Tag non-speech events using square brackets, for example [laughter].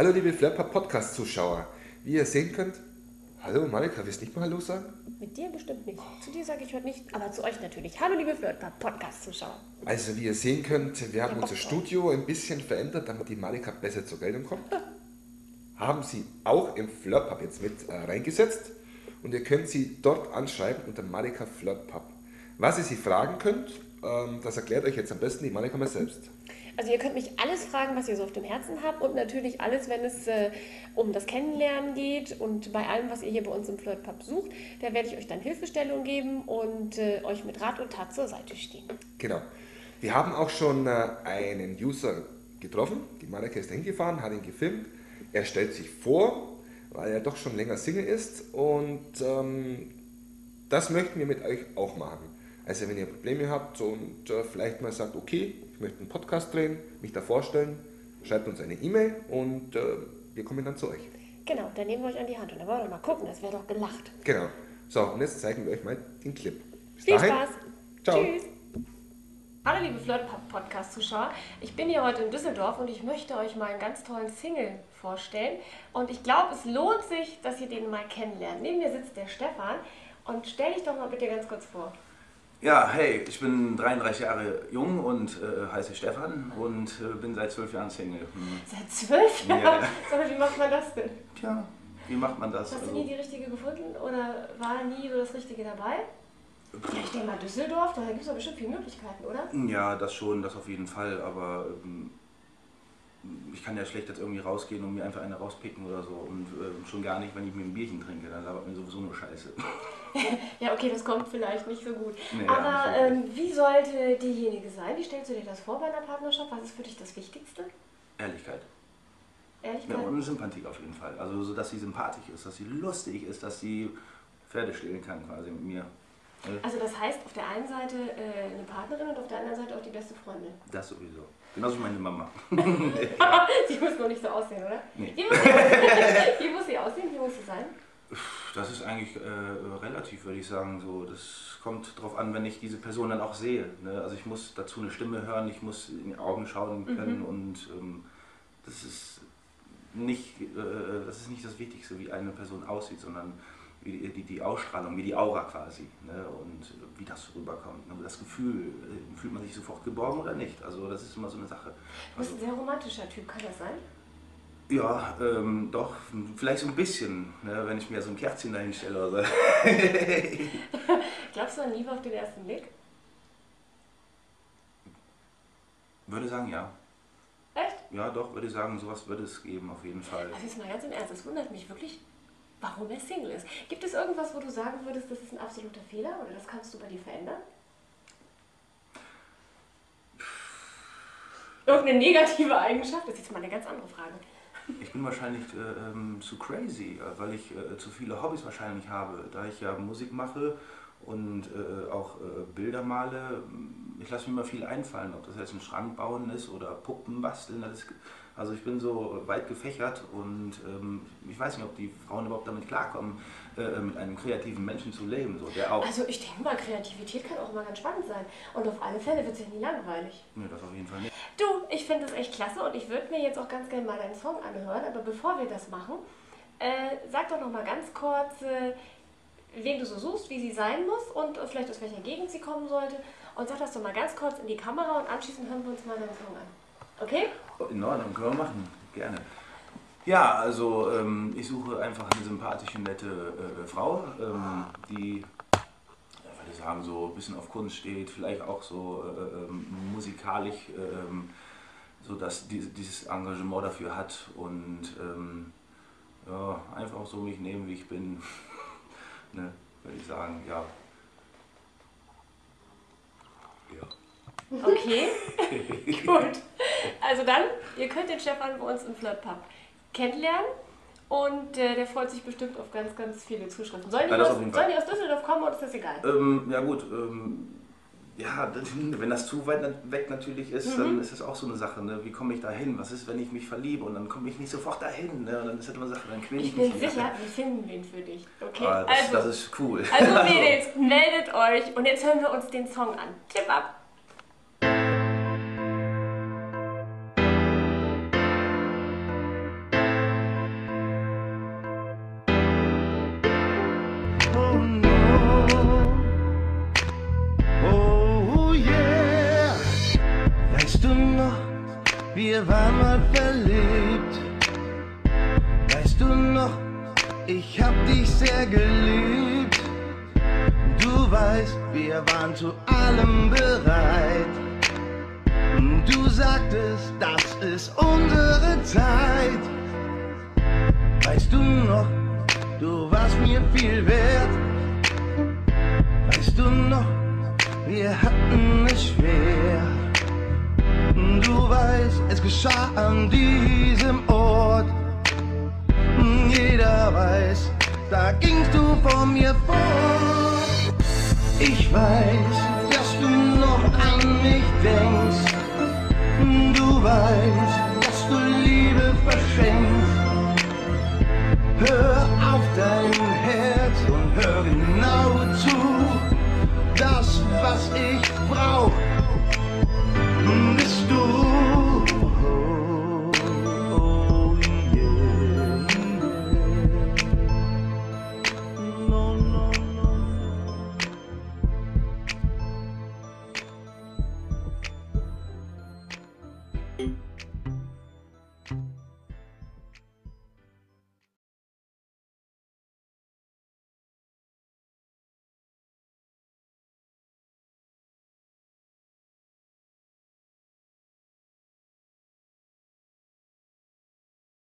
Hallo liebe Flirper Podcast Zuschauer. Wie ihr sehen könnt, hallo Marika, willst du nicht mal Hallo sagen? Mit dir bestimmt nicht. Zu dir sage ich heute nicht, aber zu euch natürlich. Hallo liebe Flirper Podcast Zuschauer. Also wie ihr sehen könnt, wir haben Ja, unser. Studio ein bisschen verändert, damit die Marika besser zur Geltung kommt. haben sie auch im Flirtpub jetzt mit äh, reingesetzt und ihr könnt sie dort anschreiben unter Marika Flirtpub. Was ihr sie fragen könnt, ähm, das erklärt euch jetzt am besten die Marika mal selbst. Also ihr könnt mich alles fragen, was ihr so auf dem Herzen habt und natürlich alles, wenn es äh, um das Kennenlernen geht und bei allem, was ihr hier bei uns im Flirtpub sucht, da werde ich euch dann Hilfestellung geben und äh, euch mit Rat und Tat zur Seite stehen. Genau. Wir haben auch schon äh, einen User getroffen. Die Marika ist hingefahren, hat ihn gefilmt. Er stellt sich vor, weil er doch schon länger Single ist. Und ähm, das möchten wir mit euch auch machen. Also wenn ihr Probleme habt und äh, vielleicht mal sagt, okay, möchte einen Podcast drehen, mich da vorstellen, schreibt uns eine E-Mail und äh, wir kommen dann zu euch. Genau, dann nehmen wir euch an die Hand und dann wollen wir mal gucken, das wäre doch gelacht. Genau. So, und jetzt zeigen wir euch mal den Clip. Bis Viel dahin. Spaß. Ciao. Tschüss. Hallo liebe Flirt-Podcast-Zuschauer. Ich bin hier heute in Düsseldorf und ich möchte euch mal einen ganz tollen Single vorstellen. Und ich glaube, es lohnt sich, dass ihr den mal kennenlernt. Neben mir sitzt der Stefan. Und stell dich doch mal bitte ganz kurz vor. Ja, hey, ich bin 33 Jahre jung und äh, heiße Stefan und äh, bin seit zwölf Jahren Single. Hm. Seit zwölf Ja. Jahren? Sag mal, wie macht man das denn? Tja, wie macht man das? Hast du Also, nie die richtige gefunden oder war nie so das Richtige dabei? Ja, ich denke mal Düsseldorf, da gibt es doch bestimmt viele Möglichkeiten, oder? ja, das schon, das auf jeden Fall, aber ähm, ich kann ja schlecht jetzt irgendwie rausgehen und mir einfach eine rauspicken oder so und ähm, schon gar nicht, wenn ich mir ein Bierchen trinke, dann labert mir sowieso nur Scheiße. [laughs] Ja, okay, das kommt vielleicht nicht so gut. Nee, Aber ja, ähm, wie sollte diejenige sein? Wie stellst du dir das vor bei einer Partnerschaft? Was ist für dich das Wichtigste? Ehrlichkeit. Ja, Ehrlichkeit? und Sympathie auf jeden Fall. Also so, dass sie sympathisch ist, dass sie lustig ist, dass sie Pferde stehlen kann quasi mit mir. Äh, Also das heißt, auf der einen Seite äh, eine Partnerin und auf der anderen Seite auch die beste Freundin. Das sowieso. Genauso wie meine Mama. [laughs] [laughs] sie muss nur nicht so aussehen, oder? Nee. Wie, muss sie, wie muss sie aussehen? Wie muss sie sein? Das ist eigentlich äh, relativ, würde ich sagen. So, das kommt darauf an, wenn ich diese Person dann auch sehe. Ne? Also ich muss dazu eine Stimme hören, ich muss in die Augen schauen können und ähm, das ist nicht, äh, das ist nicht das Wichtigste, wie eine Person aussieht, sondern wie die, die, Ausstrahlung, wie die Aura quasi ne? und wie das rüberkommt. Ne? Das Gefühl, äh, fühlt man sich sofort geborgen oder nicht? Also das ist immer so eine Sache. Du bist ein sehr romantischer Typ, kann das sein? Ja, ähm, doch, vielleicht so ein bisschen, ne? wenn ich mir so ein Kerzchen dahin stelle oder so. [laughs] Glaubst du an Liebe auf den ersten Blick? Würde sagen, ja. Echt? Ja, doch, würde ich sagen, sowas würde es geben, auf jeden Fall. Also jetzt mal ganz im Ernst, es wundert mich wirklich, warum er Single ist. Gibt es irgendwas, wo du sagen würdest, das ist ein absoluter Fehler oder das kannst du bei dir verändern? Irgendeine negative Eigenschaft? Das ist jetzt mal eine ganz andere Frage. Ich bin wahrscheinlich äh, ähm, zu crazy, äh, weil ich äh, zu viele Hobbys wahrscheinlich habe. Da ich ja Musik mache und äh, auch äh, Bilder male, ich lasse mir immer viel einfallen, ob das jetzt ein Schrank bauen ist oder Puppen basteln. Ist, also ich bin so weit gefächert und ähm, ich weiß nicht, ob die Frauen überhaupt damit klarkommen, äh, mit einem kreativen Menschen zu leben, so, der auch. Also ich denke mal, Kreativität kann auch immer ganz spannend sein. Und auf alle Fälle wird es ja nie langweilig. Nee, das auf jeden Fall nicht. Du, ich finde das echt klasse und ich würde mir jetzt auch ganz gerne mal deinen Song anhören. Aber bevor wir das machen, äh, sag doch noch mal ganz kurz, äh, wen du so suchst, wie sie sein muss und äh, vielleicht aus welcher Gegend sie kommen sollte. Und sag das doch mal ganz kurz in die Kamera und anschließend hören wir uns mal deinen Song an. Okay? In Ordnung, können wir machen, gerne. Ja, also ähm, ich suche einfach eine sympathische, nette äh, Frau, ähm, die, ja, würde ich sagen, so ein bisschen auf Kunst steht, vielleicht auch so äh, ähm, musikalisch, ähm, so dass die, dieses Engagement dafür hat und ähm, ja, einfach so mich nehmen, wie ich bin, [laughs] ne, würde ich sagen, ja. Ja. Okay. [laughs] Gut. Also dann, ihr könnt den Stefan bei uns im Flirtpub kennenlernen. Und äh, der freut sich bestimmt auf ganz, ganz viele Zuschriften. Sollen die, Ja, aus, sollen die aus Düsseldorf kommen oder ist das egal? Ähm, ja gut, ähm, ja, wenn das zu weit weg natürlich ist, Mhm. dann ist das auch so eine Sache. Ne? Wie komme ich da hin? Was ist, wenn ich mich verliebe und dann komme ich nicht sofort dahin? Ne? Und dann ist das immer eine Sache, dann quäle ich, Ich bin mich wieder. sicher, wir finden wen für dich. Okay? Ah, das, also, das ist cool. also [laughs] Mädels, meldet euch und jetzt hören wir uns den Song an. Tipp ab! Wir waren mal verliebt. Weißt du noch, ich hab dich sehr geliebt. Du weißt, wir waren zu allem bereit. Du sagtest, das ist unsere Zeit. Weißt du noch, du warst mir viel wert. Weißt du noch, wir hatten es schwer. Du weißt, es geschah an diesem Ort. Jeder weiß, da gingst du von mir fort. Ich weiß, dass du noch an mich denkst. Du weißt, dass du Liebe verschenkst. Hör auf dein Herz und hör genau zu. Das, was ich brauch,